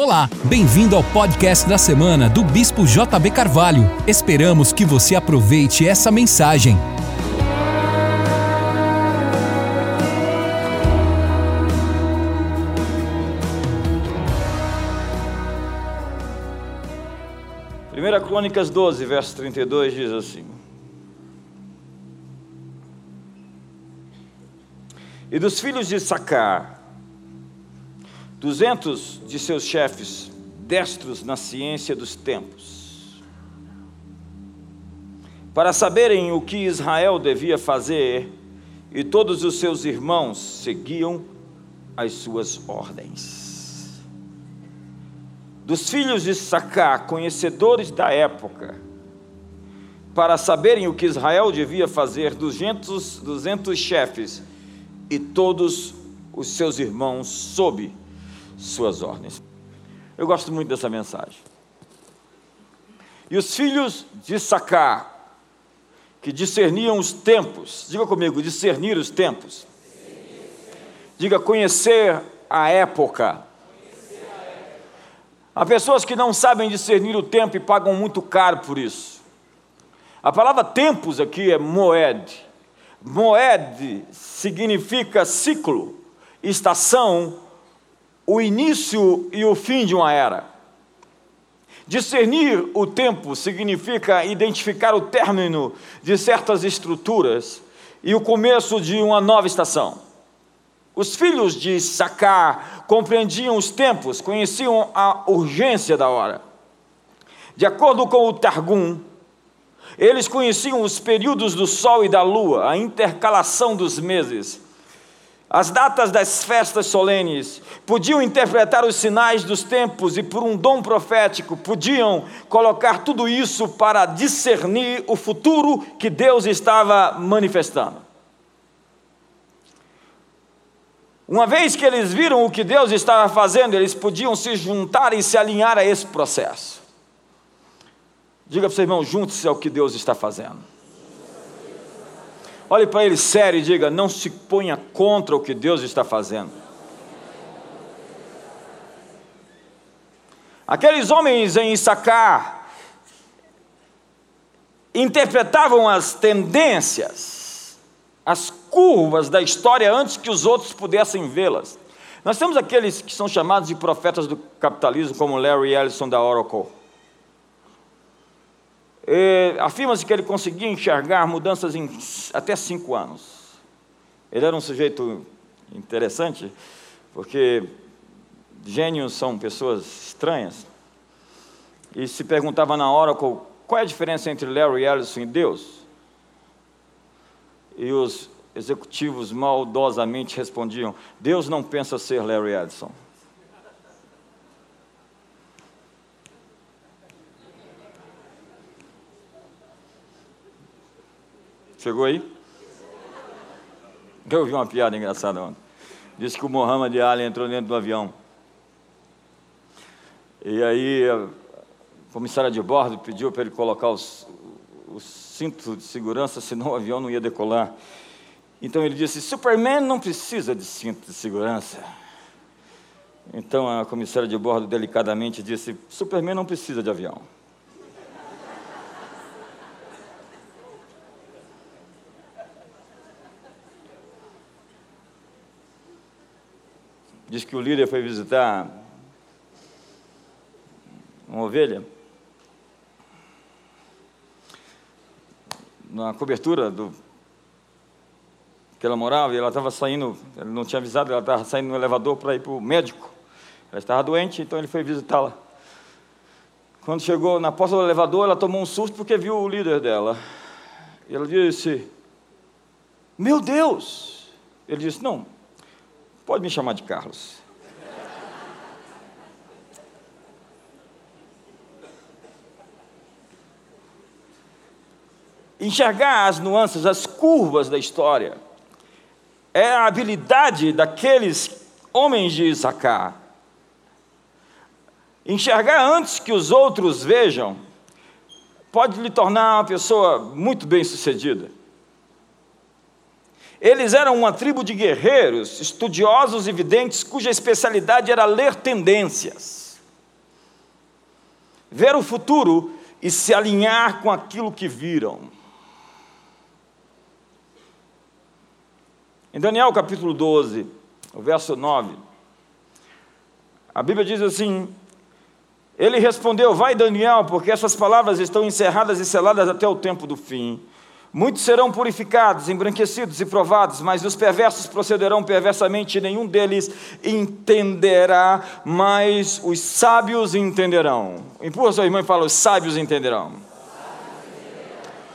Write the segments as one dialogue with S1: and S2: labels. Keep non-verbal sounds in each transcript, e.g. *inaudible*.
S1: Olá, bem-vindo ao podcast da semana do Bispo JB Carvalho. Esperamos que você aproveite essa mensagem.
S2: Primeira Crônicas 12, verso 32 diz assim: E dos filhos de Sacar, duzentos de seus chefes, destros na ciência dos tempos, para saberem o que Israel devia fazer, e todos os seus irmãos seguiam as suas ordens. Dos filhos de Sacá, conhecedores da época, para saberem o que Israel devia fazer, duzentos, duzentos chefes e todos os seus irmãos sob suas ordens. Eu gosto muito dessa mensagem. E os filhos de Sacá, que discerniam os tempos, diga comigo, discernir os tempos. Diga conhecer a época. Há pessoas que não sabem discernir o tempo e pagam muito caro por isso. A palavra tempos aqui é moed. Moed significa ciclo, estação o início e o fim de uma era. Discernir o tempo significa identificar o término de certas estruturas e o começo de uma nova estação. Os filhos de Sacar compreendiam os tempos, conheciam a urgência da hora. De acordo com o Targum, eles conheciam os períodos do sol e da lua, a intercalação dos meses as datas das festas solenes, podiam interpretar os sinais dos tempos e, por um dom profético, podiam colocar tudo isso para discernir o futuro que Deus estava manifestando. Uma vez que eles viram o que Deus estava fazendo, eles podiam se juntar e se alinhar a esse processo. Diga para o seu irmão, junte-se ao que Deus está fazendo. Olhe para ele sério e diga: não se ponha contra o que Deus está fazendo. Aqueles homens em Issacar interpretavam as tendências, as curvas da história antes que os outros pudessem vê-las. Nós temos aqueles que são chamados de profetas do capitalismo, como Larry Ellison da Oracle afirma-se que ele conseguia enxergar mudanças em até cinco anos. Ele era um sujeito interessante, porque gênios são pessoas estranhas. E se perguntava na qual, qual é a diferença entre Larry Ellison e Deus. E os executivos maldosamente respondiam: Deus não pensa ser Larry Ellison. Chegou aí? Eu ouvi uma piada engraçada ontem. Disse que o Mohamed Ali entrou dentro do avião. E aí a comissária de bordo pediu para ele colocar os, o cinto de segurança, senão o avião não ia decolar. Então ele disse: Superman não precisa de cinto de segurança. Então a comissária de bordo delicadamente disse: Superman não precisa de avião. Diz que o líder foi visitar uma ovelha na cobertura do que ela morava e ela estava saindo, ele não tinha avisado, ela estava saindo no elevador para ir para o médico. Ela estava doente, então ele foi visitá-la. Quando chegou na porta do elevador, ela tomou um susto porque viu o líder dela. E ela disse: Meu Deus! Ele disse: Não, Pode me chamar de Carlos. Enxergar as nuances, as curvas da história, é a habilidade daqueles homens de Issacar. Enxergar antes que os outros vejam, pode lhe tornar uma pessoa muito bem sucedida. Eles eram uma tribo de guerreiros, estudiosos e videntes, cuja especialidade era ler tendências. ver o futuro e se alinhar com aquilo que viram. Em Daniel capítulo 12, o verso 9, a Bíblia diz assim: Ele respondeu: Vai, Daniel, porque essas palavras estão encerradas e seladas até o tempo do fim. Muitos serão purificados, embranquecidos e provados, mas os perversos procederão perversamente, e nenhum deles entenderá, mas os sábios entenderão. Empurra sua irmã e fala: os sábios entenderão.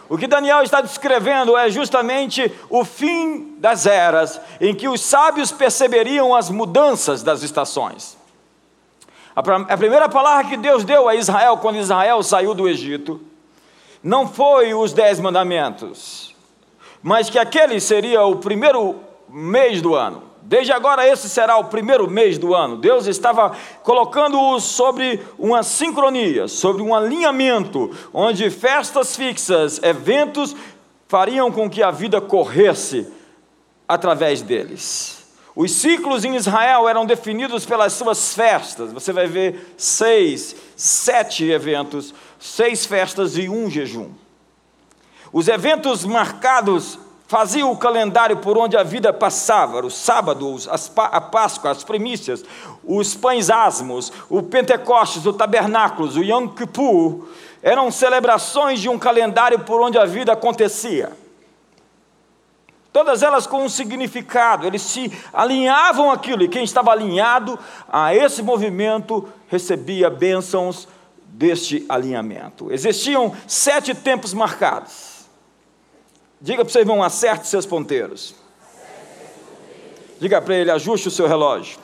S2: O que Daniel está descrevendo é justamente o fim das eras, em que os sábios perceberiam as mudanças das estações. A primeira palavra que Deus deu a Israel quando Israel saiu do Egito não foi os dez mandamentos, mas que aquele seria o primeiro mês do ano. Desde agora, esse será o primeiro mês do ano. Deus estava colocando-o sobre uma sincronia, sobre um alinhamento, onde festas fixas, eventos, fariam com que a vida corresse através deles. Os ciclos em Israel eram definidos pelas suas festas. Você vai ver seis, sete eventos seis festas e um jejum. Os eventos marcados faziam o calendário por onde a vida passava, os sábados, a Páscoa, as primícias, os pães asmos, o Pentecostes, o tabernáculos, o Yom Kippur, eram celebrações de um calendário por onde a vida acontecia. Todas elas com um significado, eles se alinhavam aquilo, e quem estava alinhado a esse movimento recebia bênçãos deste alinhamento. Existiam sete tempos marcados. Diga para o seu irmão, acerte seus ponteiros. Diga para ele, ajuste o seu relógio.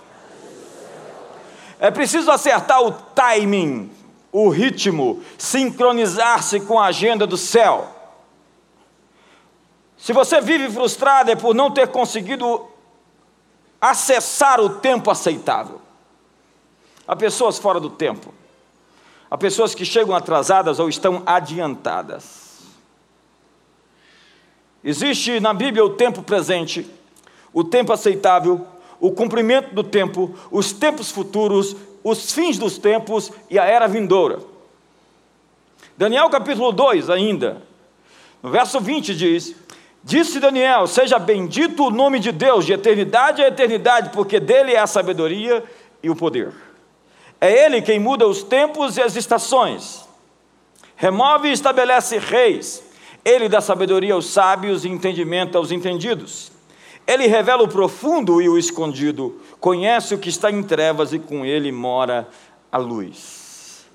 S2: É preciso acertar o timing, o ritmo, sincronizar-se com a agenda do céu. Se você vive frustrado é por não ter conseguido acessar o tempo aceitável. Há pessoas fora do tempo. Há pessoas que chegam atrasadas ou estão adiantadas. Existe na Bíblia o tempo presente, o tempo aceitável, o cumprimento do tempo, os tempos futuros, os fins dos tempos e a era vindoura. Daniel capítulo 2 ainda, no verso 20 diz: Disse Daniel: Seja bendito o nome de Deus de eternidade a eternidade, porque dele é a sabedoria e o poder. É Ele quem muda os tempos e as estações, remove e estabelece reis. Ele dá sabedoria aos sábios e entendimento aos entendidos. Ele revela o profundo e o escondido, conhece o que está em trevas e com ele mora a luz.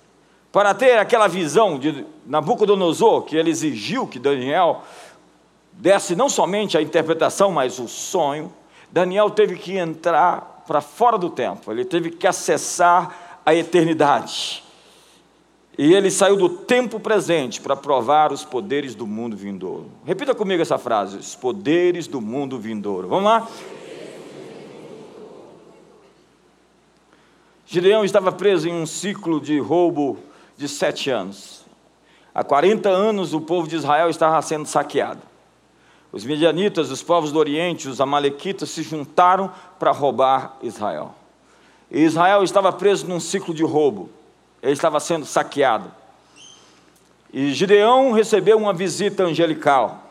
S2: Para ter aquela visão de Nabucodonosor, que ele exigiu que Daniel desse não somente a interpretação, mas o sonho, Daniel teve que entrar para fora do tempo, ele teve que acessar a eternidade. E ele saiu do tempo presente para provar os poderes do mundo vindouro. Repita comigo essa frase: os poderes do mundo vindouro. Vamos lá? Gideão estava preso em um ciclo de roubo de sete anos. Há 40 anos o povo de Israel estava sendo saqueado. Os medianitas, os povos do Oriente, os amalequitas se juntaram para roubar Israel. Israel estava preso num ciclo de roubo, ele estava sendo saqueado. E Gideão recebeu uma visita angelical.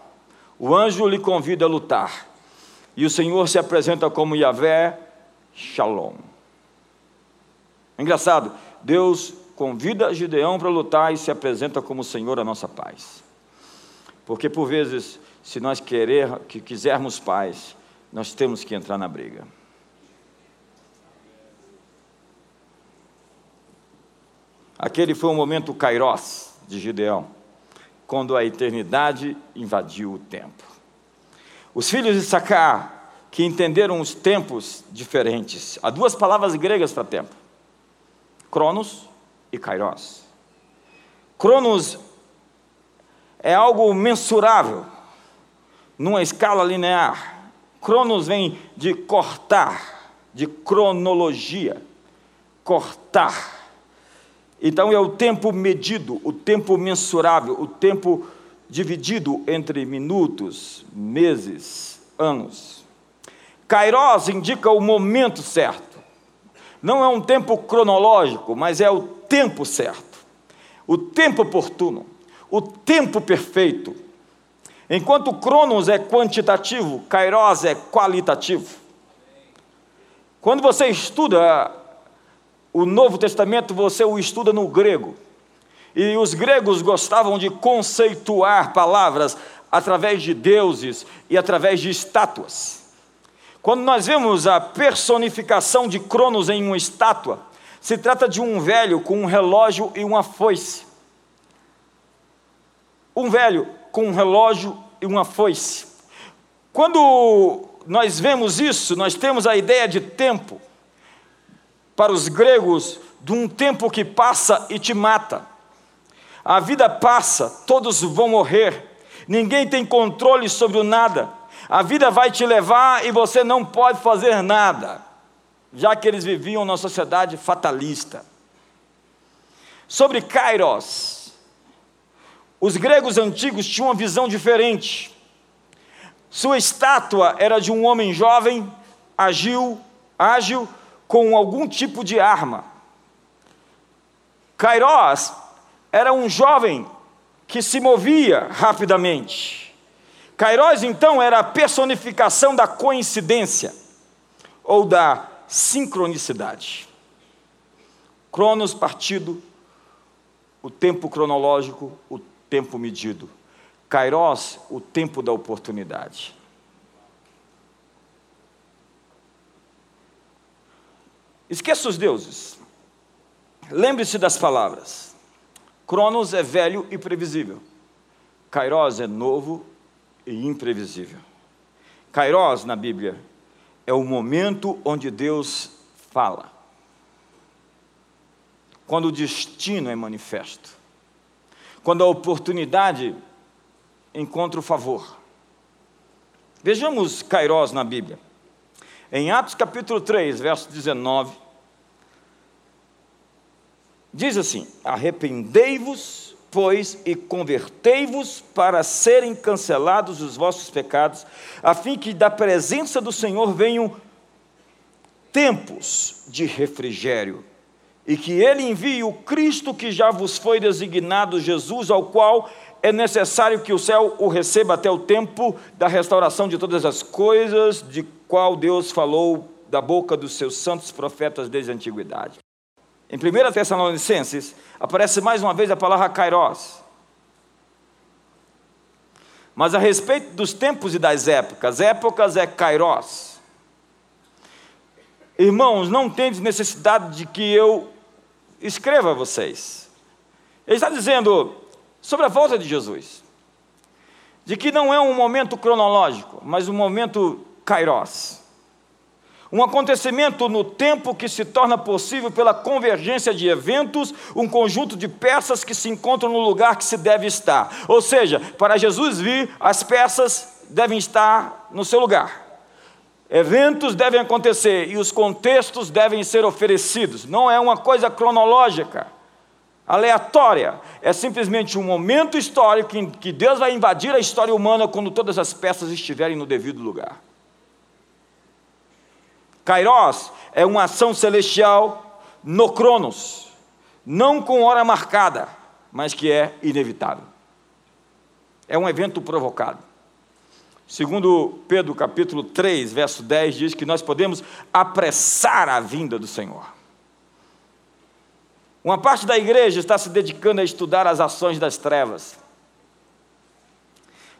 S2: O anjo lhe convida a lutar. E o Senhor se apresenta como Yahvé Shalom. Engraçado, Deus convida Gideão para lutar e se apresenta como Senhor a nossa paz. Porque por vezes, se nós querer, que quisermos paz, nós temos que entrar na briga. Aquele foi o momento kairós de Gideão, quando a eternidade invadiu o tempo. Os filhos de Sacar, que entenderam os tempos diferentes, há duas palavras gregas para tempo: Cronos e Kairos. Cronos é algo mensurável, numa escala linear. Cronos vem de cortar, de cronologia, cortar. Então é o tempo medido, o tempo mensurável, o tempo dividido entre minutos, meses, anos. Kairos indica o momento certo. Não é um tempo cronológico, mas é o tempo certo. o tempo oportuno, o tempo perfeito. Enquanto Cronos é quantitativo, Kairos é qualitativo. Quando você estuda o Novo Testamento, você o estuda no grego. E os gregos gostavam de conceituar palavras através de deuses e através de estátuas. Quando nós vemos a personificação de Cronos em uma estátua, se trata de um velho com um relógio e uma foice. Um velho com um relógio e uma foice. Quando nós vemos isso, nós temos a ideia de tempo. Para os gregos, de um tempo que passa e te mata. A vida passa, todos vão morrer, ninguém tem controle sobre o nada. A vida vai te levar e você não pode fazer nada, já que eles viviam numa sociedade fatalista. Sobre Kairos, os gregos antigos tinham uma visão diferente. Sua estátua era de um homem jovem, ágil, ágil, com algum tipo de arma. Kairos era um jovem que se movia rapidamente. Kairos, então, era a personificação da coincidência ou da sincronicidade. Cronos, partido, o tempo cronológico, o tempo medido. Kairos, o tempo da oportunidade. Esqueça os deuses. Lembre-se das palavras. Cronos é velho e previsível. Kairos é novo e imprevisível. Kairos, na Bíblia, é o momento onde Deus fala. Quando o destino é manifesto. Quando a oportunidade encontra o favor. Vejamos Kairos na Bíblia. Em Atos capítulo 3, verso 19, Diz assim: Arrependei-vos, pois, e convertei-vos para serem cancelados os vossos pecados, a fim que da presença do Senhor venham tempos de refrigério, e que Ele envie o Cristo que já vos foi designado, Jesus, ao qual é necessário que o céu o receba até o tempo da restauração de todas as coisas, de qual Deus falou da boca dos seus santos profetas desde a antiguidade. Em 1 Tessalonicenses, aparece mais uma vez a palavra kairos. Mas a respeito dos tempos e das épocas, épocas é kairos. Irmãos, não tendes necessidade de que eu escreva a vocês. Ele está dizendo sobre a volta de Jesus, de que não é um momento cronológico, mas um momento kairos um acontecimento no tempo que se torna possível pela convergência de eventos, um conjunto de peças que se encontram no lugar que se deve estar. Ou seja, para Jesus vir, as peças devem estar no seu lugar. Eventos devem acontecer e os contextos devem ser oferecidos. Não é uma coisa cronológica, aleatória. É simplesmente um momento histórico em que Deus vai invadir a história humana quando todas as peças estiverem no devido lugar. Kairos é uma ação celestial no Cronos, não com hora marcada, mas que é inevitável. É um evento provocado. Segundo Pedro capítulo 3, verso 10, diz que nós podemos apressar a vinda do Senhor. Uma parte da igreja está se dedicando a estudar as ações das trevas,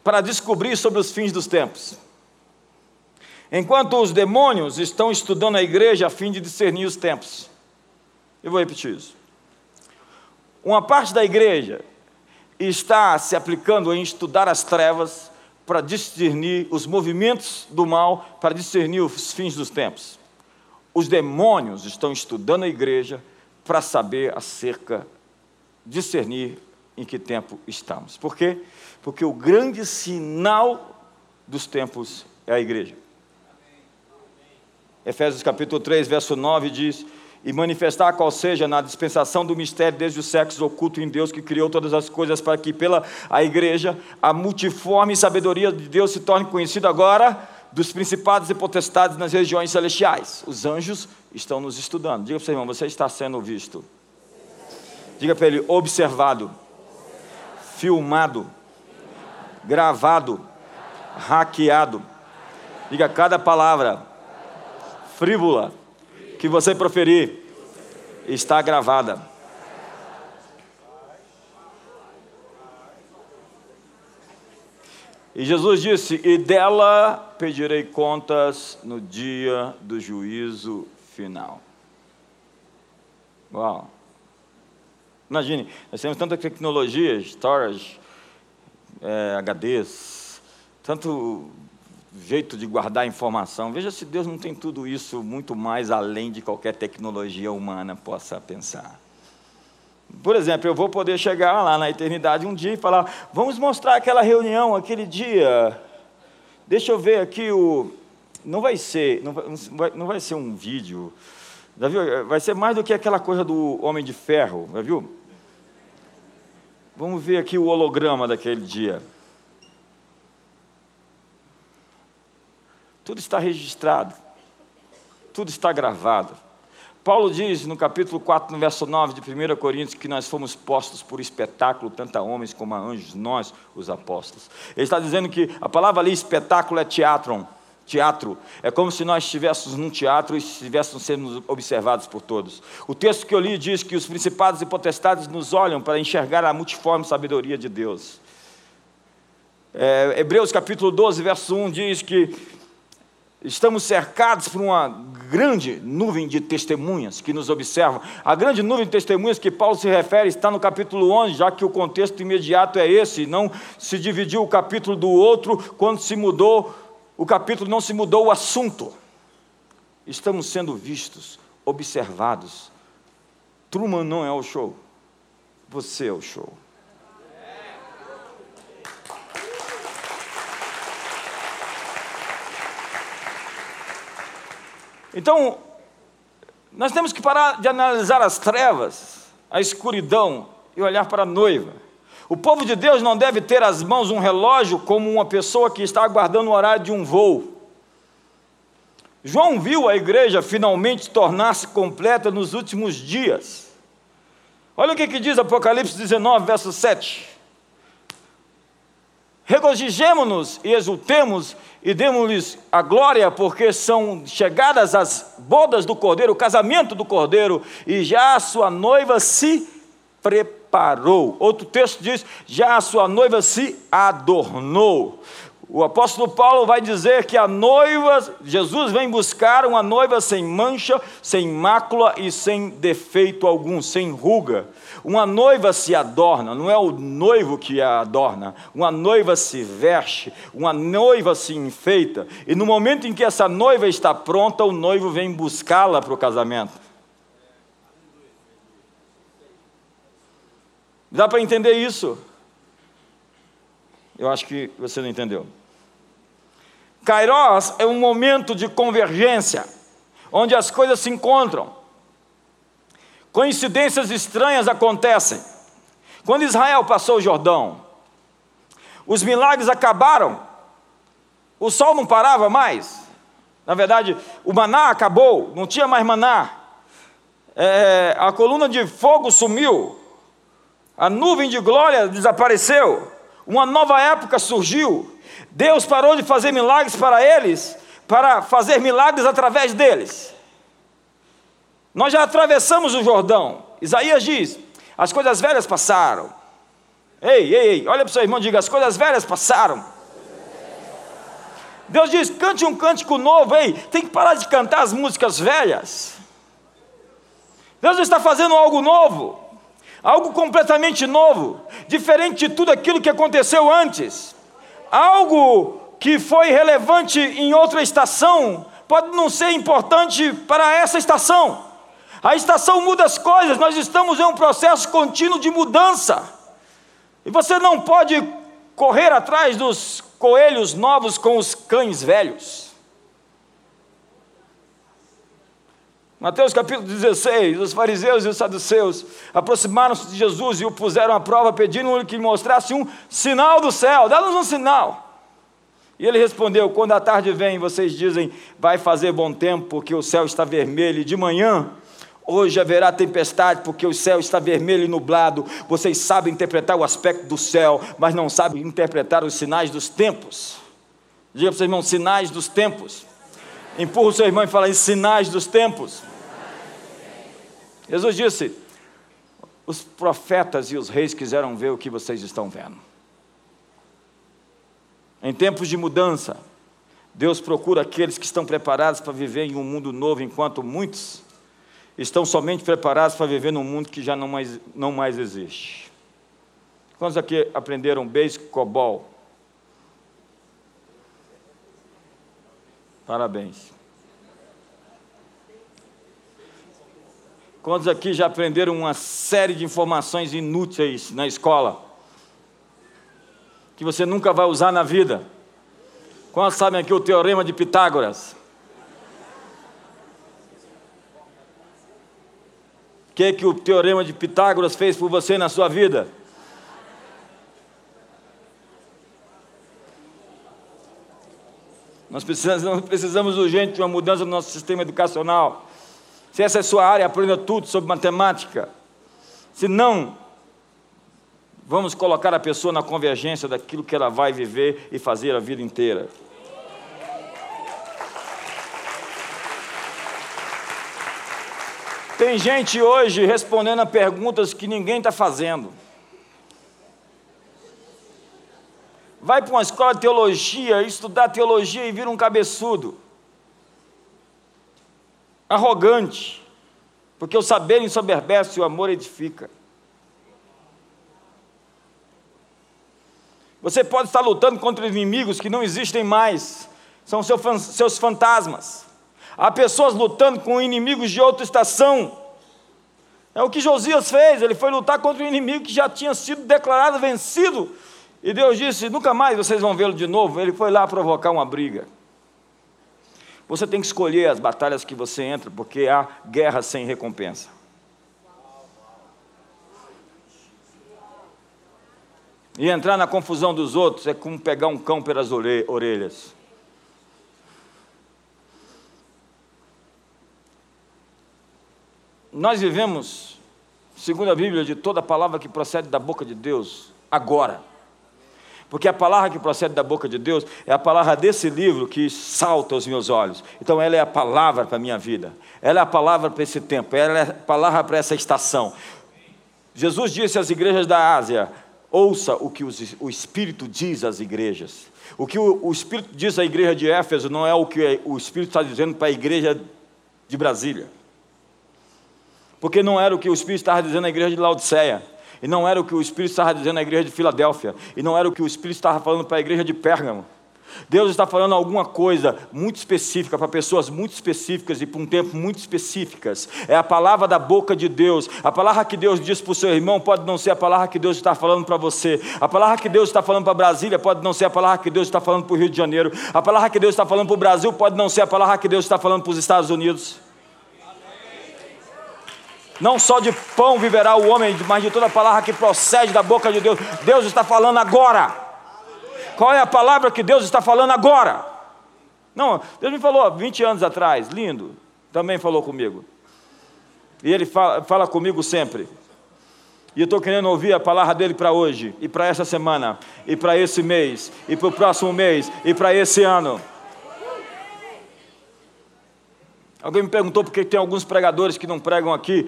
S2: para descobrir sobre os fins dos tempos. Enquanto os demônios estão estudando a igreja a fim de discernir os tempos. Eu vou repetir isso. Uma parte da igreja está se aplicando em estudar as trevas para discernir os movimentos do mal, para discernir os fins dos tempos. Os demônios estão estudando a igreja para saber acerca, discernir em que tempo estamos. Por quê? Porque o grande sinal dos tempos é a igreja. Efésios capítulo 3, verso 9 diz: E manifestar qual seja na dispensação do mistério desde o sexo oculto em Deus que criou todas as coisas para que pela a igreja a multiforme sabedoria de Deus se torne conhecida agora dos principados e potestades nas regiões celestiais. Os anjos estão nos estudando. Diga para o seu irmão, você está sendo visto. Diga para ele: observado, filmado, gravado, hackeado. Diga cada palavra frívola que você proferir está gravada. E Jesus disse: E dela pedirei contas no dia do juízo final. Uau! Imagine, nós temos tanta tecnologia, storage, é, HDs, tanto jeito de guardar informação. Veja se Deus não tem tudo isso muito mais além de qualquer tecnologia humana possa pensar. Por exemplo, eu vou poder chegar lá na eternidade um dia e falar: vamos mostrar aquela reunião, aquele dia. Deixa eu ver aqui o. Não vai ser, não vai, não vai ser um vídeo. Já viu? Vai ser mais do que aquela coisa do Homem de Ferro, já viu? Vamos ver aqui o holograma daquele dia. Tudo está registrado, tudo está gravado. Paulo diz no capítulo 4, no verso 9 de 1 Coríntios, que nós fomos postos por espetáculo, tanto a homens como a anjos, nós, os apóstolos. Ele está dizendo que a palavra ali, espetáculo, é teatron, teatro. É como se nós estivéssemos num teatro e estivéssemos sendo observados por todos. O texto que eu li diz que os principados e potestades nos olham para enxergar a multiforme sabedoria de Deus. É, Hebreus capítulo 12, verso 1 diz que Estamos cercados por uma grande nuvem de testemunhas que nos observam. A grande nuvem de testemunhas que Paulo se refere está no capítulo 11, já que o contexto imediato é esse, não se dividiu o capítulo do outro quando se mudou, o capítulo não se mudou o assunto. Estamos sendo vistos, observados. Truman não é o show, você é o show. Então, nós temos que parar de analisar as trevas, a escuridão e olhar para a noiva. O povo de Deus não deve ter às mãos um relógio como uma pessoa que está aguardando o horário de um voo. João viu a igreja finalmente tornar-se completa nos últimos dias. Olha o que, que diz Apocalipse 19, verso 7. Regozijemo-nos e exultemos e demos-lhes a glória, porque são chegadas as bodas do cordeiro, o casamento do cordeiro, e já a sua noiva se preparou. Outro texto diz: já a sua noiva se adornou. O apóstolo Paulo vai dizer que a noiva, Jesus vem buscar uma noiva sem mancha, sem mácula e sem defeito algum, sem ruga. Uma noiva se adorna, não é o noivo que a adorna. Uma noiva se veste, uma noiva se enfeita. E no momento em que essa noiva está pronta, o noivo vem buscá-la para o casamento. Dá para entender isso? Eu acho que você não entendeu. Kairos é um momento de convergência, onde as coisas se encontram. Coincidências estranhas acontecem. Quando Israel passou o Jordão, os milagres acabaram, o sol não parava mais. Na verdade, o maná acabou, não tinha mais maná. É, a coluna de fogo sumiu, a nuvem de glória desapareceu, uma nova época surgiu. Deus parou de fazer milagres para eles, para fazer milagres através deles. Nós já atravessamos o Jordão. Isaías diz: as coisas velhas passaram. Ei, ei, ei, olha para o seu irmão e diga: as coisas velhas passaram. Deus diz: cante um cântico novo, ei, tem que parar de cantar as músicas velhas. Deus está fazendo algo novo algo completamente novo, diferente de tudo aquilo que aconteceu antes. Algo que foi relevante em outra estação pode não ser importante para essa estação. A estação muda as coisas, nós estamos em um processo contínuo de mudança. E você não pode correr atrás dos coelhos novos com os cães velhos. Mateus capítulo 16, os fariseus e os saduceus aproximaram-se de Jesus e o puseram à prova, pedindo-lhe que mostrasse um sinal do céu, dá-nos um sinal. E ele respondeu: Quando a tarde vem, vocês dizem, vai fazer bom tempo, porque o céu está vermelho, e de manhã, Hoje haverá tempestade, porque o céu está vermelho e nublado. Vocês sabem interpretar o aspecto do céu, mas não sabem interpretar os sinais dos tempos. Diga para o seu irmão: sinais dos tempos. Empurra o seu irmão e fala em sinais dos tempos. Jesus disse: os profetas e os reis quiseram ver o que vocês estão vendo. Em tempos de mudança, Deus procura aqueles que estão preparados para viver em um mundo novo, enquanto muitos estão somente preparados para viver num mundo que já não mais, não mais existe. Quantos aqui aprenderam Basic COBOL? Parabéns. Quantos aqui já aprenderam uma série de informações inúteis na escola? Que você nunca vai usar na vida? Quantos sabem aqui o teorema de Pitágoras? O que, que o teorema de Pitágoras fez por você na sua vida? Nós precisamos, precisamos urgente de uma mudança no nosso sistema educacional. Se essa é sua área, aprenda tudo sobre matemática. Se não, vamos colocar a pessoa na convergência daquilo que ela vai viver e fazer a vida inteira. Tem gente hoje respondendo a perguntas que ninguém está fazendo. Vai para uma escola de teologia, estudar teologia e vira um cabeçudo. Arrogante. Porque o saber ensoberbece e o amor edifica. Você pode estar lutando contra inimigos que não existem mais, são seus fantasmas. Há pessoas lutando com inimigos de outra estação. É o que Josias fez, ele foi lutar contra um inimigo que já tinha sido declarado vencido. E Deus disse: nunca mais vocês vão vê-lo de novo. Ele foi lá provocar uma briga. Você tem que escolher as batalhas que você entra, porque há guerra sem recompensa. E entrar na confusão dos outros é como pegar um cão pelas orelhas. Nós vivemos, segundo a Bíblia, de toda palavra que procede da boca de Deus, agora. Porque a palavra que procede da boca de Deus é a palavra desse livro que salta aos meus olhos. Então ela é a palavra para a minha vida. Ela é a palavra para esse tempo. Ela é a palavra para essa estação. Jesus disse às igrejas da Ásia: ouça o que o Espírito diz às igrejas. O que o Espírito diz à igreja de Éfeso não é o que o Espírito está dizendo para a igreja de Brasília porque não era o que o Espírito estava dizendo à igreja de Laodiceia, e não era o que o Espírito estava dizendo à igreja de Filadélfia, e não era o que o Espírito estava falando para a igreja de Pérgamo. Deus está falando alguma coisa muito específica para pessoas muito específicas e para um tempo muito específicas. É a palavra da boca de Deus. A palavra que Deus diz para o seu irmão pode não ser a palavra que Deus está falando para você. A palavra que Deus está falando para Brasília pode não ser a palavra que Deus está falando para o Rio de Janeiro. A palavra que Deus está falando para o Brasil pode não ser a palavra que Deus está falando para os Estados Unidos. Não só de pão viverá o homem, mas de toda palavra que procede da boca de Deus. Deus está falando agora. Qual é a palavra que Deus está falando agora? Não, Deus me falou 20 anos atrás, lindo, também falou comigo. E Ele fala, fala comigo sempre. E eu estou querendo ouvir a palavra dele para hoje, e para essa semana, e para esse mês, e para o próximo mês, e para esse ano. Alguém me perguntou por que tem alguns pregadores que não pregam aqui.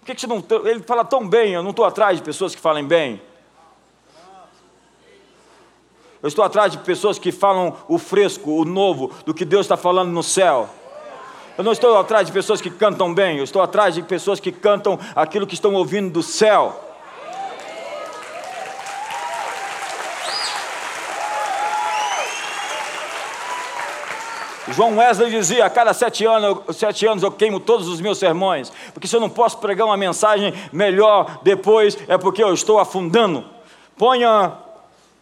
S2: Por que, que você não. Ele fala tão bem, eu não estou atrás de pessoas que falem bem. Eu estou atrás de pessoas que falam o fresco, o novo, do que Deus está falando no céu. Eu não estou atrás de pessoas que cantam bem, eu estou atrás de pessoas que cantam aquilo que estão ouvindo do céu. João Wesley dizia: a cada sete anos, sete anos eu queimo todos os meus sermões, porque se eu não posso pregar uma mensagem melhor depois, é porque eu estou afundando. Ponha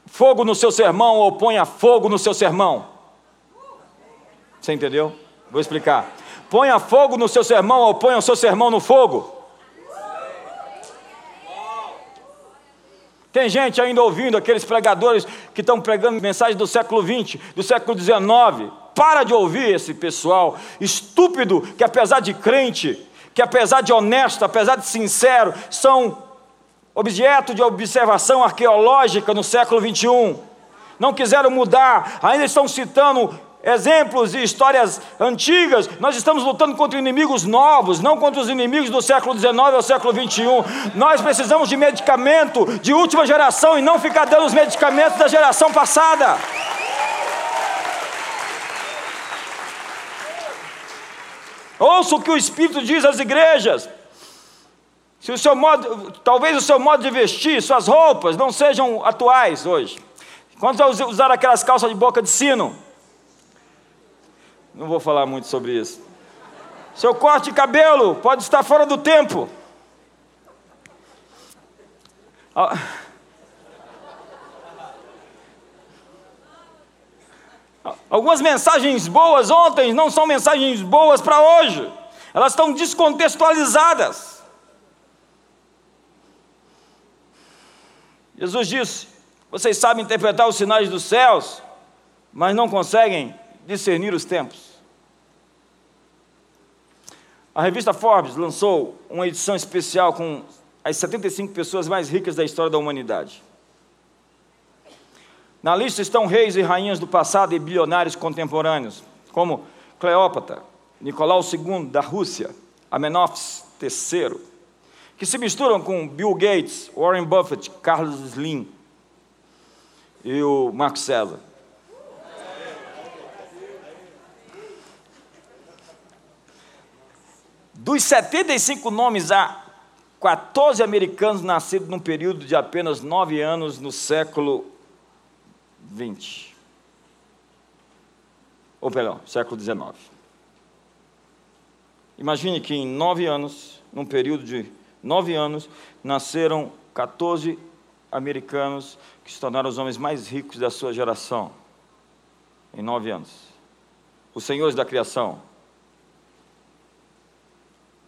S2: fogo no seu sermão ou ponha fogo no seu sermão. Você entendeu? Vou explicar. Ponha fogo no seu sermão ou ponha o seu sermão no fogo. Tem gente ainda ouvindo aqueles pregadores que estão pregando mensagens do século XX, do século XIX. Para de ouvir esse pessoal estúpido que, apesar de crente, que apesar de honesto, apesar de sincero, são objeto de observação arqueológica no século 21. Não quiseram mudar, ainda estão citando exemplos e histórias antigas, nós estamos lutando contra inimigos novos, não contra os inimigos do século XIX ou século XXI. Nós precisamos de medicamento de última geração e não ficar dando os medicamentos da geração passada. Ouça o que o Espírito diz às igrejas. Se o seu modo, talvez o seu modo de vestir, suas roupas não sejam atuais hoje. Quantos usaram aquelas calças de boca de sino? Não vou falar muito sobre isso. Seu corte de cabelo pode estar fora do tempo. Algumas mensagens boas ontem não são mensagens boas para hoje. Elas estão descontextualizadas. Jesus disse: Vocês sabem interpretar os sinais dos céus, mas não conseguem discernir os tempos. A revista Forbes lançou uma edição especial com as 75 pessoas mais ricas da história da humanidade. Na lista estão reis e rainhas do passado e bilionários contemporâneos, como Cleópatra, Nicolau II da Rússia, Amenófis III, que se misturam com Bill Gates, Warren Buffett, Carlos Slim e o Marco César. Dos 75 nomes, há 14 americanos nascidos num período de apenas nove anos no século 20. Ou, perdão, século 19. Imagine que em nove anos, num período de nove anos, nasceram 14 americanos que se tornaram os homens mais ricos da sua geração. Em nove anos. Os senhores da criação,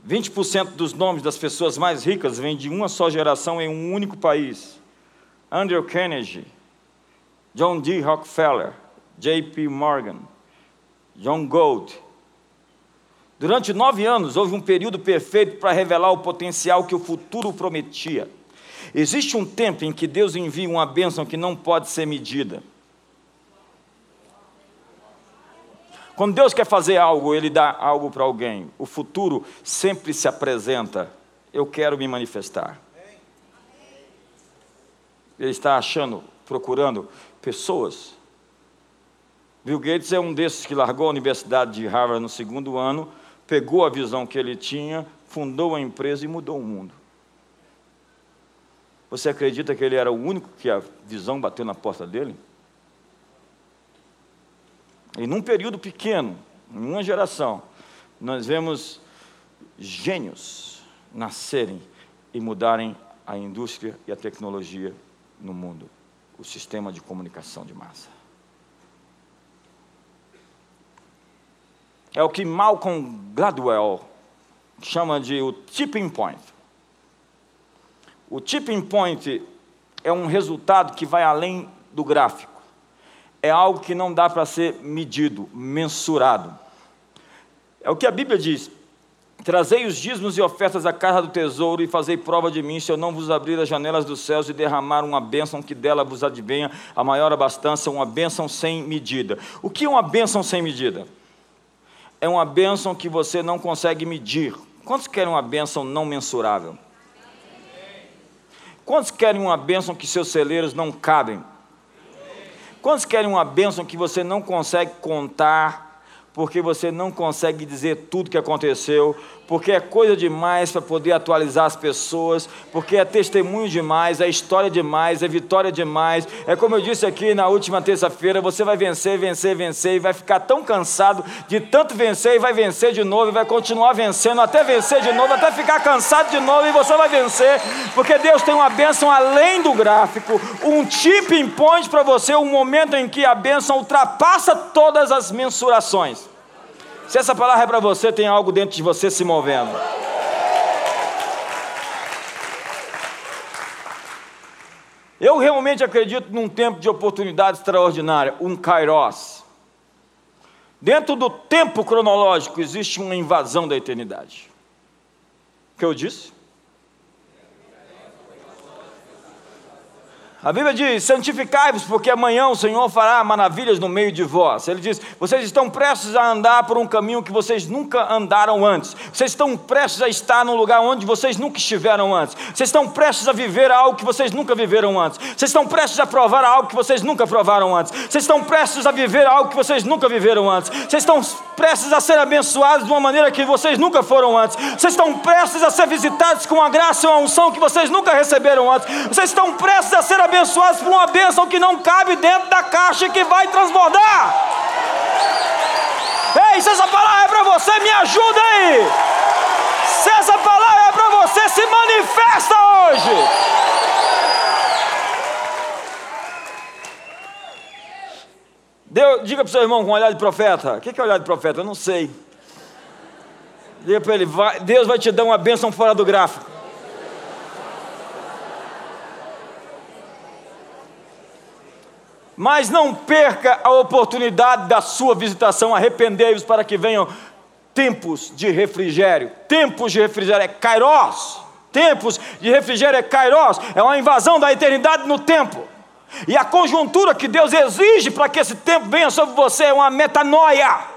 S2: 20% dos nomes das pessoas mais ricas vêm de uma só geração em um único país. Andrew Carnegie, John D. Rockefeller, J.P. Morgan, John Gold. Durante nove anos houve um período perfeito para revelar o potencial que o futuro prometia. Existe um tempo em que Deus envia uma bênção que não pode ser medida. Quando Deus quer fazer algo, Ele dá algo para alguém. O futuro sempre se apresenta. Eu quero me manifestar. Ele está achando, procurando pessoas. Bill Gates é um desses que largou a Universidade de Harvard no segundo ano, pegou a visão que ele tinha, fundou a empresa e mudou o mundo. Você acredita que ele era o único que a visão bateu na porta dele? E num período pequeno, em uma geração, nós vemos gênios nascerem e mudarem a indústria e a tecnologia no mundo, o sistema de comunicação de massa. É o que Malcolm Gladwell chama de o tipping point. O tipping point é um resultado que vai além do gráfico é algo que não dá para ser medido, mensurado. É o que a Bíblia diz: Trazei os dízimos e ofertas à casa do tesouro e fazei prova de mim, se eu não vos abrir as janelas dos céus e derramar uma bênção que dela vos advenha a maior abastança, uma bênção sem medida. O que é uma bênção sem medida? É uma bênção que você não consegue medir. Quantos querem uma bênção não mensurável? Quantos querem uma bênção que seus celeiros não cabem? Quantos querem uma bênção que você não consegue contar, porque você não consegue dizer tudo que aconteceu, porque é coisa demais para poder atualizar as pessoas, porque é testemunho demais, é história demais, é vitória demais. É como eu disse aqui na última terça-feira: você vai vencer, vencer, vencer, e vai ficar tão cansado de tanto vencer, e vai vencer de novo, e vai continuar vencendo, até vencer de novo, até ficar cansado de novo, e você vai vencer, porque Deus tem uma bênção além do gráfico, um tipping point para você, um momento em que a bênção ultrapassa todas as mensurações. Se essa palavra é para você, tem algo dentro de você se movendo. Eu realmente acredito num tempo de oportunidade extraordinária, um kairos. Dentro do tempo cronológico existe uma invasão da eternidade. O que eu disse? A Bíblia diz: santificai-vos, porque amanhã o Senhor fará maravilhas no meio de vós. Ele diz: vocês estão prestes a andar por um caminho que vocês nunca andaram antes. Vocês estão prestes a estar num lugar onde vocês nunca estiveram antes. Vocês estão prestes a viver algo que vocês nunca viveram antes. Vocês estão prestes a provar algo que vocês nunca provaram antes. Vocês estão prestes a viver algo que vocês nunca viveram antes. Vocês estão prestes a ser abençoados de uma maneira que vocês nunca foram antes. Vocês estão prestes a ser visitados com a graça e uma unção que vocês nunca receberam antes. Vocês estão prestes a ser abençoados abençoados por uma bênção que não cabe dentro da caixa e que vai transbordar. Ei, se essa palavra é para você, me ajuda aí. Se essa palavra é para você, se manifesta hoje. Deus, diga para o seu irmão com um olhar de profeta. O que é olhar de profeta? Eu não sei. Diga para ele: vai, Deus vai te dar uma bênção fora do gráfico. Mas não perca a oportunidade da sua visitação, arrependei-vos para que venham tempos de refrigério. Tempos de refrigério é kairos. Tempos de refrigério é kairos, é uma invasão da eternidade no tempo. E a conjuntura que Deus exige para que esse tempo venha sobre você é uma metanoia.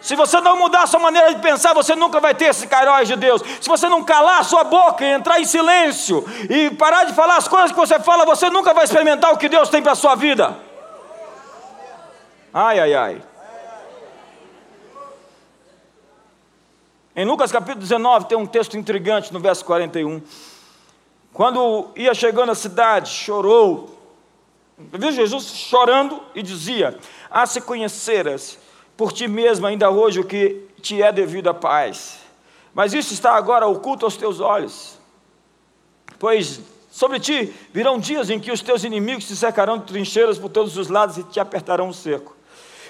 S2: Se você não mudar sua maneira de pensar, você nunca vai ter esse cairóis de Deus. Se você não calar sua boca e entrar em silêncio e parar de falar as coisas que você fala, você nunca vai experimentar o que Deus tem para a sua vida. Ai, ai, ai. Em Lucas capítulo 19 tem um texto intrigante no verso 41. Quando ia chegando à cidade, chorou. Viu Jesus chorando e dizia: Ah, se conheceras por ti mesmo ainda hoje o que te é devido a paz. Mas isso está agora oculto aos teus olhos. Pois sobre ti virão dias em que os teus inimigos te cercarão de trincheiras por todos os lados e te apertarão o cerco.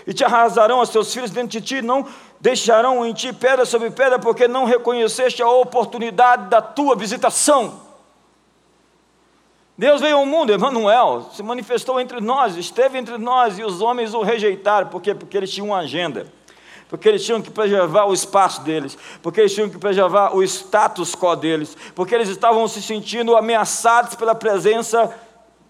S2: E te arrasarão os teus filhos dentro de ti, não deixarão em ti pedra sobre pedra, porque não reconheceste a oportunidade da tua visitação. Deus veio ao mundo, Emmanuel, se manifestou entre nós, esteve entre nós e os homens o rejeitaram, por quê? Porque eles tinham uma agenda, porque eles tinham que preservar o espaço deles, porque eles tinham que preservar o status quo deles, porque eles estavam se sentindo ameaçados pela presença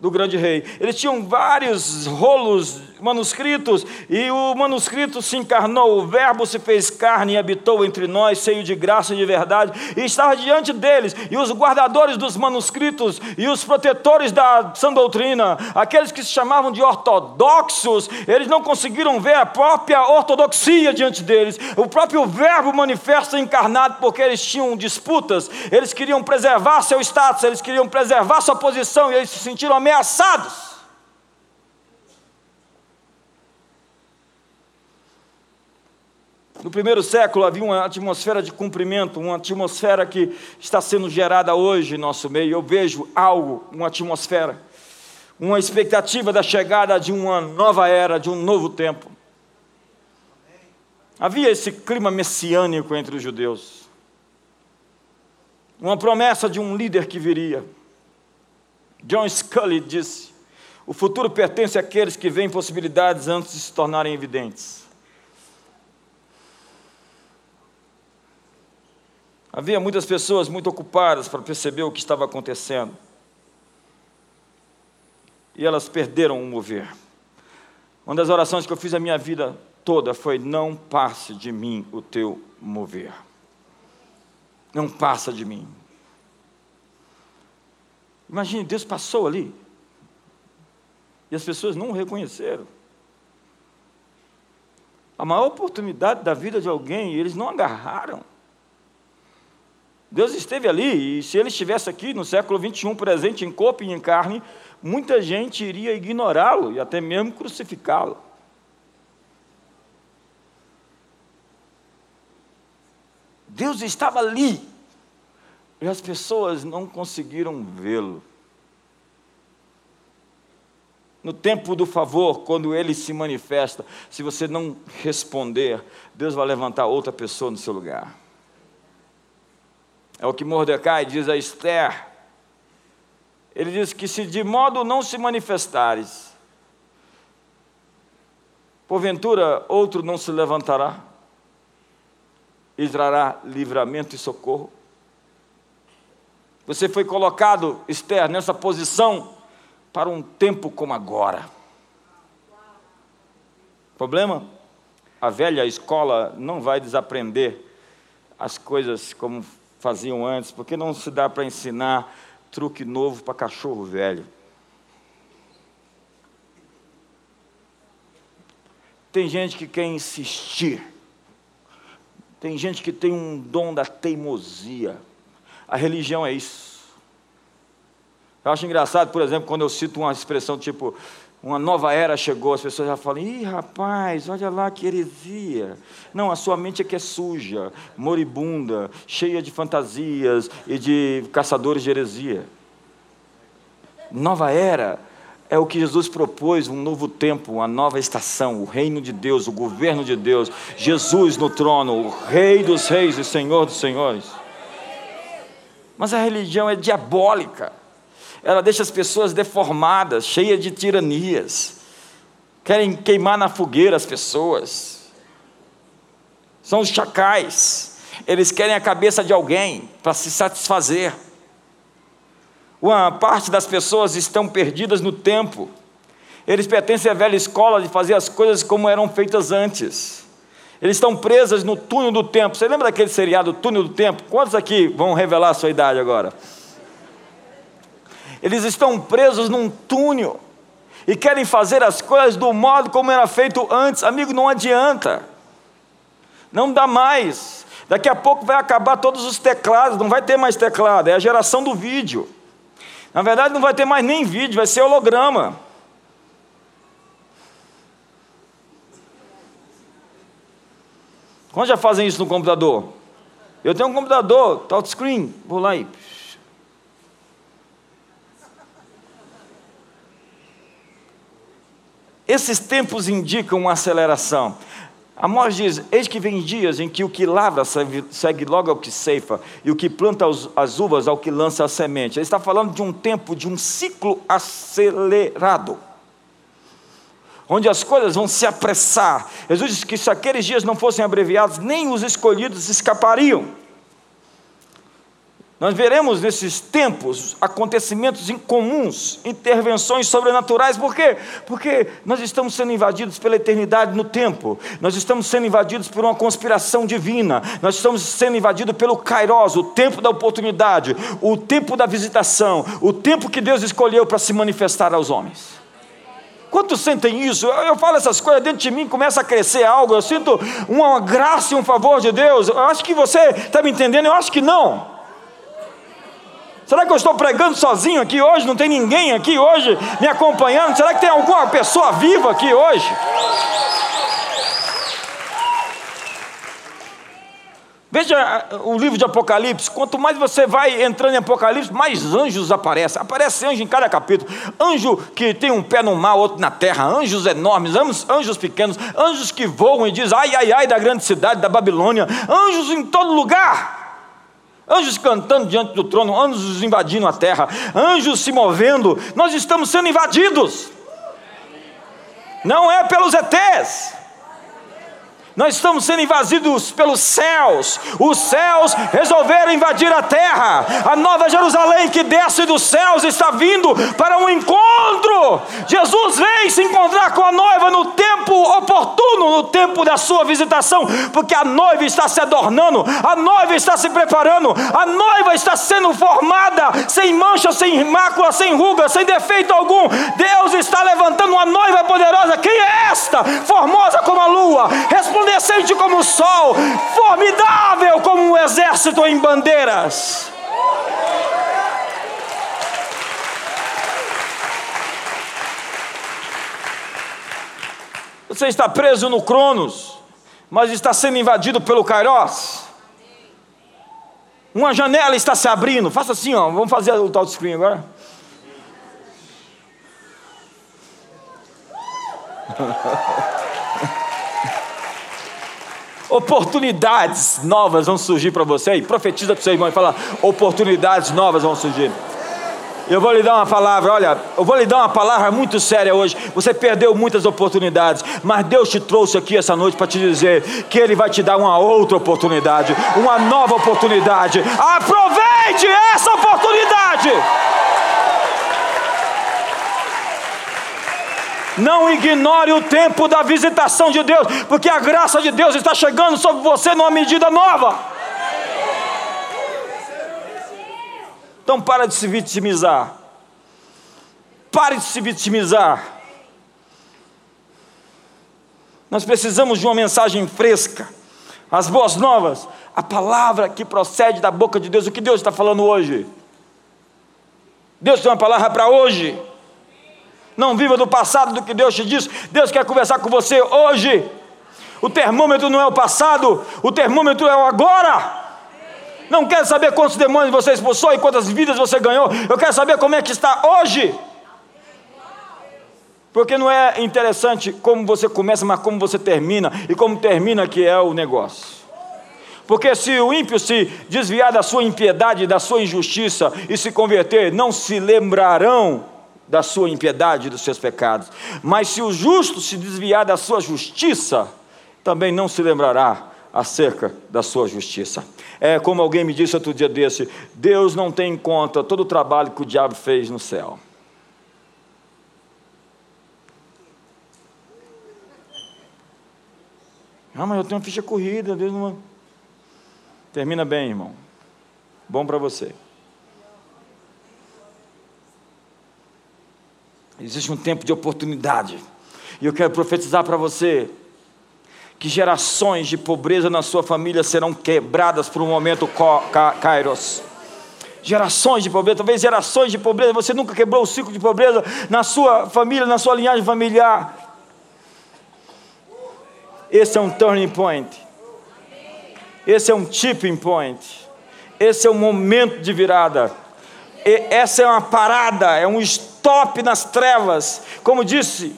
S2: do grande rei. Eles tinham vários rolos manuscritos e o manuscrito se encarnou, o Verbo se fez carne e habitou entre nós, cheio de graça e de verdade, e estava diante deles, e os guardadores dos manuscritos e os protetores da sã doutrina, aqueles que se chamavam de ortodoxos, eles não conseguiram ver a própria ortodoxia diante deles, o próprio Verbo manifesta encarnado, porque eles tinham disputas, eles queriam preservar seu status, eles queriam preservar sua posição, e eles se sentiram ameaçados. No primeiro século havia uma atmosfera de cumprimento, uma atmosfera que está sendo gerada hoje em nosso meio. Eu vejo algo, uma atmosfera, uma expectativa da chegada de uma nova era, de um novo tempo. Havia esse clima messiânico entre os judeus, uma promessa de um líder que viria. John Scully disse: o futuro pertence àqueles que veem possibilidades antes de se tornarem evidentes. Havia muitas pessoas muito ocupadas para perceber o que estava acontecendo. E elas perderam o mover. Uma das orações que eu fiz a minha vida toda foi: Não passe de mim o teu mover. Não passa de mim. Imagine, Deus passou ali. E as pessoas não o reconheceram. A maior oportunidade da vida de alguém, eles não agarraram. Deus esteve ali, e se ele estivesse aqui no século 21, presente em corpo e em carne, muita gente iria ignorá-lo e até mesmo crucificá-lo. Deus estava ali, e as pessoas não conseguiram vê-lo. No tempo do favor, quando ele se manifesta, se você não responder, Deus vai levantar outra pessoa no seu lugar. É o que Mordecai diz a Esther. Ele diz que se de modo não se manifestares, porventura outro não se levantará. e trará livramento e socorro. Você foi colocado, Esther, nessa posição para um tempo como agora. Problema? A velha escola não vai desaprender as coisas como faziam antes, porque não se dá para ensinar truque novo para cachorro velho. Tem gente que quer insistir. Tem gente que tem um dom da teimosia. A religião é isso. Eu acho engraçado, por exemplo, quando eu cito uma expressão tipo, uma nova era chegou, as pessoas já falam, ih rapaz, olha lá que heresia. Não, a sua mente é que é suja, moribunda, cheia de fantasias e de caçadores de heresia. Nova era é o que Jesus propôs, um novo tempo, uma nova estação, o reino de Deus, o governo de Deus, Jesus no trono, o rei dos reis e senhor dos senhores. Mas a religião é diabólica. Ela deixa as pessoas deformadas, cheias de tiranias. Querem queimar na fogueira as pessoas. São os chacais. Eles querem a cabeça de alguém para se satisfazer. Uma parte das pessoas estão perdidas no tempo. Eles pertencem à velha escola de fazer as coisas como eram feitas antes. Eles estão presos no túnel do tempo. Você lembra daquele seriado Túnel do Tempo? Quantos aqui vão revelar a sua idade agora? Eles estão presos num túnel e querem fazer as coisas do modo como era feito antes. Amigo, não adianta. Não dá mais. Daqui a pouco vai acabar todos os teclados, não vai ter mais teclado, é a geração do vídeo. Na verdade, não vai ter mais nem vídeo, vai ser holograma. Quando já fazem isso no computador? Eu tenho um computador, touchscreen, vou lá e. Esses tempos indicam uma aceleração. Amós diz: Eis que vem dias em que o que lavra segue logo ao que ceifa, e o que planta as uvas ao que lança a semente. Ele está falando de um tempo, de um ciclo acelerado, onde as coisas vão se apressar. Jesus disse que se aqueles dias não fossem abreviados, nem os escolhidos escapariam. Nós veremos nesses tempos acontecimentos incomuns, intervenções sobrenaturais, por quê? Porque nós estamos sendo invadidos pela eternidade no tempo, nós estamos sendo invadidos por uma conspiração divina, nós estamos sendo invadidos pelo Kairos, o tempo da oportunidade, o tempo da visitação, o tempo que Deus escolheu para se manifestar aos homens. Quantos sentem isso? Eu falo essas coisas dentro de mim, começa a crescer algo, eu sinto uma graça e um favor de Deus. Eu acho que você está me entendendo, eu acho que não. Será que eu estou pregando sozinho aqui hoje? Não tem ninguém aqui hoje me acompanhando? Será que tem alguma pessoa viva aqui hoje? Veja ah, o livro de Apocalipse, quanto mais você vai entrando em Apocalipse, mais anjos aparecem. Aparece anjo em cada capítulo. Anjo que tem um pé no mar, outro na terra. Anjos enormes, anjos pequenos, anjos que voam e dizem ai, ai, ai da grande cidade da Babilônia. Anjos em todo lugar anjos cantando diante do trono, anjos invadindo a terra, anjos se movendo, nós estamos sendo invadidos. Não é pelos ETs, nós estamos sendo invadidos pelos céus. Os céus resolveram invadir a terra. A nova Jerusalém que desce dos céus está vindo para um encontro. Jesus vem se encontrar com a noiva no tempo oportuno, no tempo da sua visitação, porque a noiva está se adornando, a noiva está se preparando, a noiva está sendo formada, sem mancha, sem mácula, sem ruga, sem defeito algum. Deus está levantando uma noiva poderosa. Quem é esta? Formosa como a lua, resplandecente resplandecente como o sol, formidável como um exército em bandeiras. Você está preso no Cronos, mas está sendo invadido pelo Kairos. Uma janela está se abrindo. Faça assim, ó. Vamos fazer o tal screen agora. *laughs* Oportunidades novas vão surgir para você. E profetiza para o seu irmão e fala: oportunidades novas vão surgir. Eu vou lhe dar uma palavra, olha, eu vou lhe dar uma palavra muito séria hoje. Você perdeu muitas oportunidades, mas Deus te trouxe aqui essa noite para te dizer que Ele vai te dar uma outra oportunidade, uma nova oportunidade. Aproveite essa oportunidade! Não ignore o tempo da visitação de Deus, porque a graça de Deus está chegando sobre você numa medida nova. Então para de se vitimizar. Pare de se vitimizar. Nós precisamos de uma mensagem fresca. As boas novas, a palavra que procede da boca de Deus. O que Deus está falando hoje? Deus tem uma palavra para hoje. Não viva do passado do que Deus te disse. Deus quer conversar com você hoje. O termômetro não é o passado, o termômetro é o agora. Não quero saber quantos demônios você expulsou e quantas vidas você ganhou. Eu quero saber como é que está hoje. Porque não é interessante como você começa, mas como você termina. E como termina que é o negócio. Porque se o ímpio se desviar da sua impiedade, da sua injustiça e se converter, não se lembrarão da sua impiedade e dos seus pecados. Mas se o justo se desviar da sua justiça, também não se lembrará acerca da sua justiça. É como alguém me disse outro dia desse: Deus não tem em conta todo o trabalho que o diabo fez no céu. Ah, mas eu tenho uma ficha corrida, Deus não. Termina bem, irmão. Bom para você. Existe um tempo de oportunidade. E eu quero profetizar para você que gerações de pobreza na sua família serão quebradas por um momento kairos. Gerações de pobreza, talvez gerações de pobreza, você nunca quebrou o ciclo de pobreza na sua família, na sua linhagem familiar. Esse é um turning point. Esse é um tipping point. Esse é um momento de virada. E essa é uma parada, é um stop nas trevas. Como disse,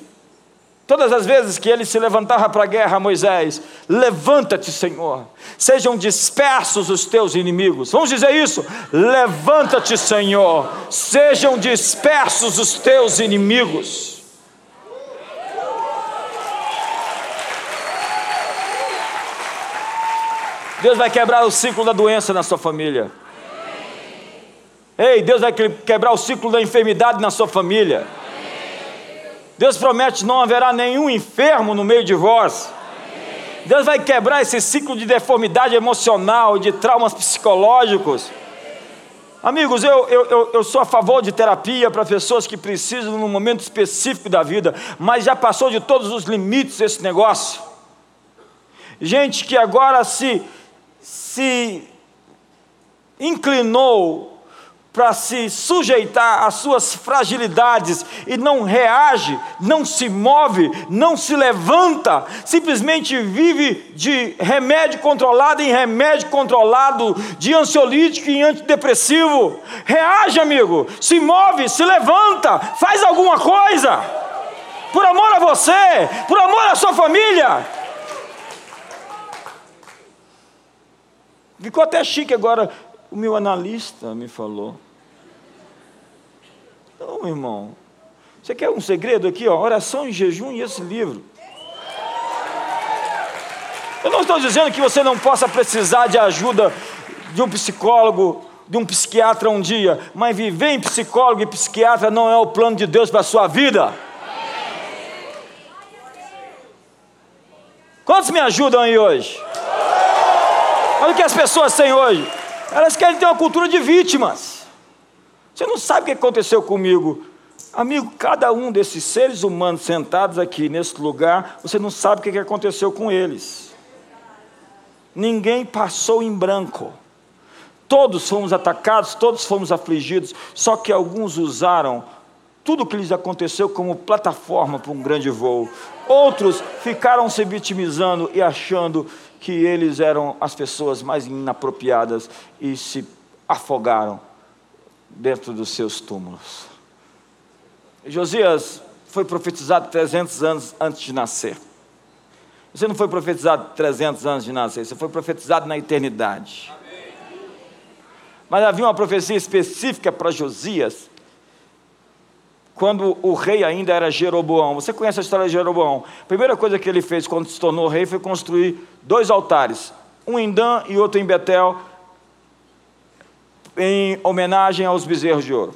S2: todas as vezes que ele se levantava para a guerra, Moisés, levanta-te, Senhor, sejam dispersos os teus inimigos. Vamos dizer isso? Levanta-te, Senhor, sejam dispersos os teus inimigos. Deus vai quebrar o ciclo da doença na sua família. Ei, Deus vai quebrar o ciclo da enfermidade na sua família. Deus promete não haverá nenhum enfermo no meio de vós. Deus vai quebrar esse ciclo de deformidade emocional de traumas psicológicos. Amigos, eu, eu, eu, sou a favor de terapia para pessoas que precisam num momento específico da vida, mas já passou de todos os limites esse negócio. Gente que agora se, se inclinou para se sujeitar às suas fragilidades e não reage, não se move, não se levanta, simplesmente vive de remédio controlado em remédio controlado, de ansiolítico em antidepressivo. Reage, amigo, se move, se levanta, faz alguma coisa, por amor a você, por amor à sua família. Ficou até chique agora o meu analista me falou. Não, irmão. Você quer um segredo aqui, ó? Oração em jejum e esse livro. Eu não estou dizendo que você não possa precisar de ajuda de um psicólogo, de um psiquiatra um dia, mas viver em psicólogo e psiquiatra não é o plano de Deus para a sua vida. Quantos me ajudam aí hoje? Olha o que as pessoas têm hoje. Elas querem ter uma cultura de vítimas. Você não sabe o que aconteceu comigo. Amigo, cada um desses seres humanos sentados aqui nesse lugar, você não sabe o que aconteceu com eles. Ninguém passou em branco. Todos fomos atacados, todos fomos afligidos, só que alguns usaram tudo o que lhes aconteceu como plataforma para um grande voo. Outros ficaram se vitimizando e achando que eles eram as pessoas mais inapropriadas e se afogaram dentro dos seus túmulos. Josias foi profetizado 300 anos antes de nascer. Você não foi profetizado 300 anos de nascer, você foi profetizado na eternidade. Mas havia uma profecia específica para Josias, quando o rei ainda era Jeroboão. Você conhece a história de Jeroboão? A primeira coisa que ele fez quando se tornou rei foi construir dois altares, um em Dan e outro em Betel, em homenagem aos bezerros de ouro.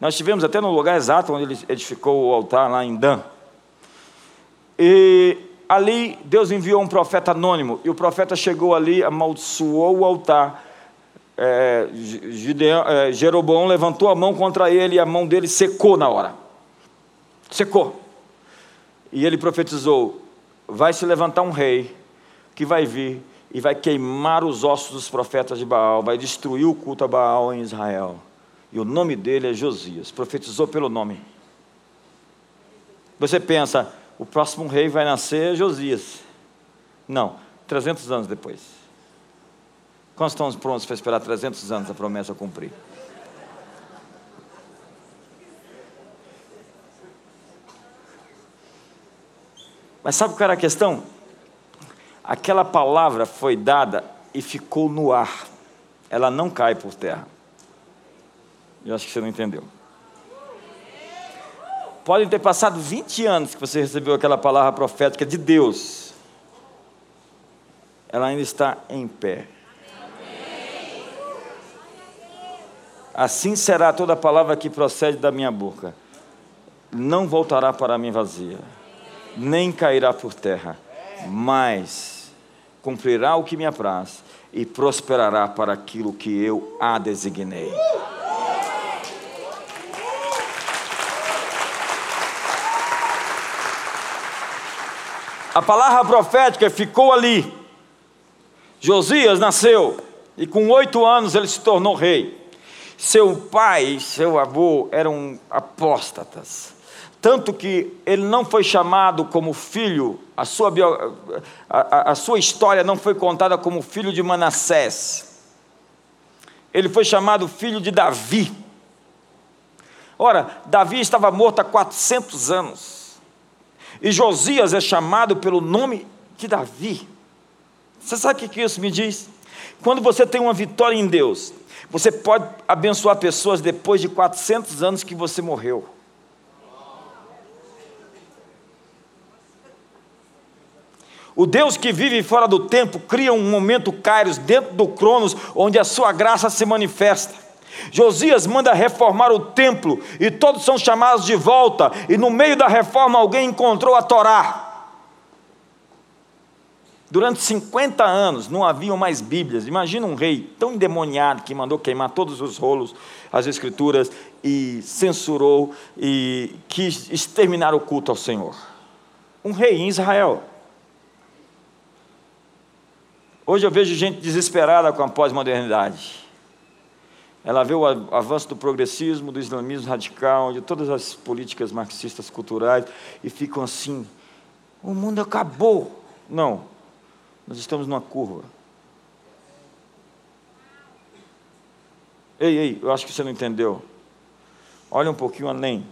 S2: Nós estivemos até no lugar exato onde ele edificou o altar, lá em Dan. E ali Deus enviou um profeta anônimo, e o profeta chegou ali, amaldiçoou o altar. É, Gideão, é, Jeroboão levantou a mão contra ele e a mão dele secou na hora. Secou. E ele profetizou: vai se levantar um rei que vai vir e vai queimar os ossos dos profetas de Baal, vai destruir o culto a Baal em Israel. E o nome dele é Josias, profetizou pelo nome. Você pensa, o próximo rei vai nascer Josias. Não, 300 anos depois. Quantos estão prontos para esperar 300 anos a promessa cumprir? Mas sabe qual era a questão? Aquela palavra foi dada e ficou no ar. Ela não cai por terra. Eu acho que você não entendeu. Podem ter passado 20 anos que você recebeu aquela palavra profética de Deus. Ela ainda está em pé. Assim será toda palavra que procede da minha boca. Não voltará para mim vazia, nem cairá por terra, mas cumprirá o que me apraz e prosperará para aquilo que eu a designei. A palavra profética ficou ali. Josias nasceu e com oito anos ele se tornou rei. Seu pai, seu avô eram apóstatas. Tanto que ele não foi chamado como filho, a sua, bio, a, a sua história não foi contada como filho de Manassés. Ele foi chamado filho de Davi. Ora, Davi estava morto há 400 anos. E Josias é chamado pelo nome de Davi. Você sabe o que isso me diz? Quando você tem uma vitória em Deus, você pode abençoar pessoas depois de 400 anos que você morreu. O Deus que vive fora do tempo cria um momento Kairos dentro do Cronos, onde a sua graça se manifesta. Josias manda reformar o templo e todos são chamados de volta, e no meio da reforma alguém encontrou a Torá. Durante 50 anos não haviam mais Bíblias. Imagina um rei tão endemoniado que mandou queimar todos os rolos, as Escrituras, e censurou e quis exterminar o culto ao Senhor. Um rei em Israel. Hoje eu vejo gente desesperada com a pós-modernidade. Ela vê o avanço do progressismo, do islamismo radical, de todas as políticas marxistas culturais e ficam assim: o mundo acabou. Não, nós estamos numa curva. Ei, ei, eu acho que você não entendeu. Olha um pouquinho além.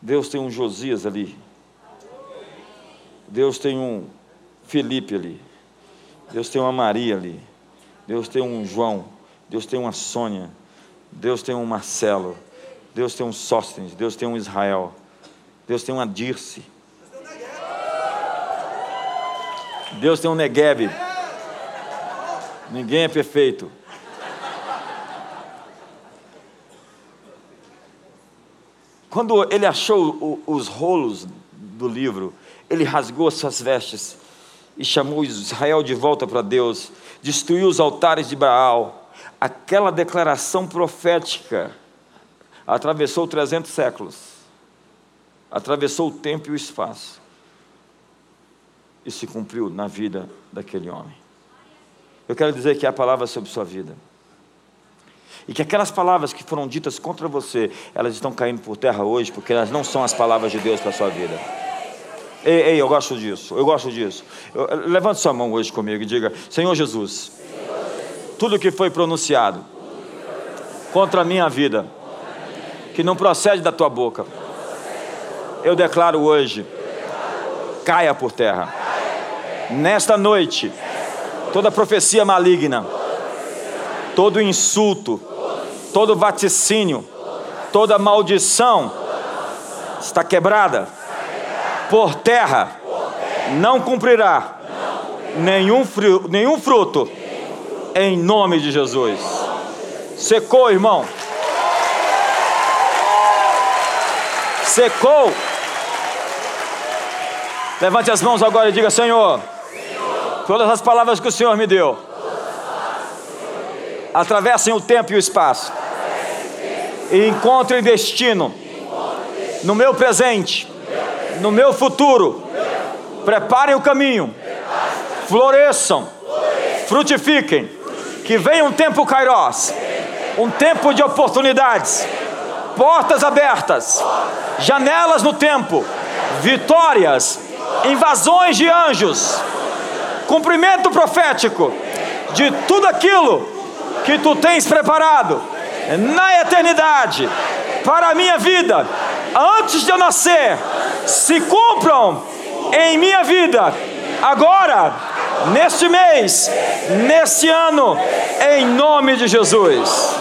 S2: Deus tem um Josias ali. Deus tem um Felipe ali. Deus tem uma Maria ali. Deus tem um João. Deus tem uma Sônia, Deus tem um Marcelo, Deus tem um Sóstenes, Deus tem um Israel, Deus tem uma Dirce, Deus tem um Negev. Ninguém é perfeito. Quando ele achou os rolos do livro, ele rasgou suas vestes e chamou Israel de volta para Deus, destruiu os altares de Baal, aquela declaração profética atravessou 300 séculos, atravessou o tempo e o espaço, e se cumpriu na vida daquele homem. Eu quero dizer que é a palavra sobre sua vida. E que aquelas palavras que foram ditas contra você, elas estão caindo por terra hoje, porque elas não são as palavras de Deus para a sua vida. Ei, ei, eu gosto disso, eu gosto disso. Eu, levante sua mão hoje comigo e diga: Senhor Jesus, tudo que foi pronunciado contra a minha vida, que não procede da tua boca, eu declaro hoje, caia por terra. Nesta noite, toda profecia maligna, todo insulto, todo vaticínio, Toda maldição está quebrada por terra, não cumprirá nenhum, nenhum fruto em nome de Jesus. Secou, irmão. Secou. Levante as mãos agora e diga: Senhor, todas as palavras que o Senhor me deu. Atravessem o tempo e o espaço. E encontrem destino no meu presente, no meu futuro. Preparem o caminho, floresçam, frutifiquem. Que venha um tempo Kairos, um tempo de oportunidades, portas abertas, janelas no tempo, vitórias, invasões de anjos, cumprimento profético de tudo aquilo que tu tens preparado na eternidade para a minha vida, antes de eu nascer, se cumpram em minha vida, agora, neste mês, neste ano, em nome de Jesus.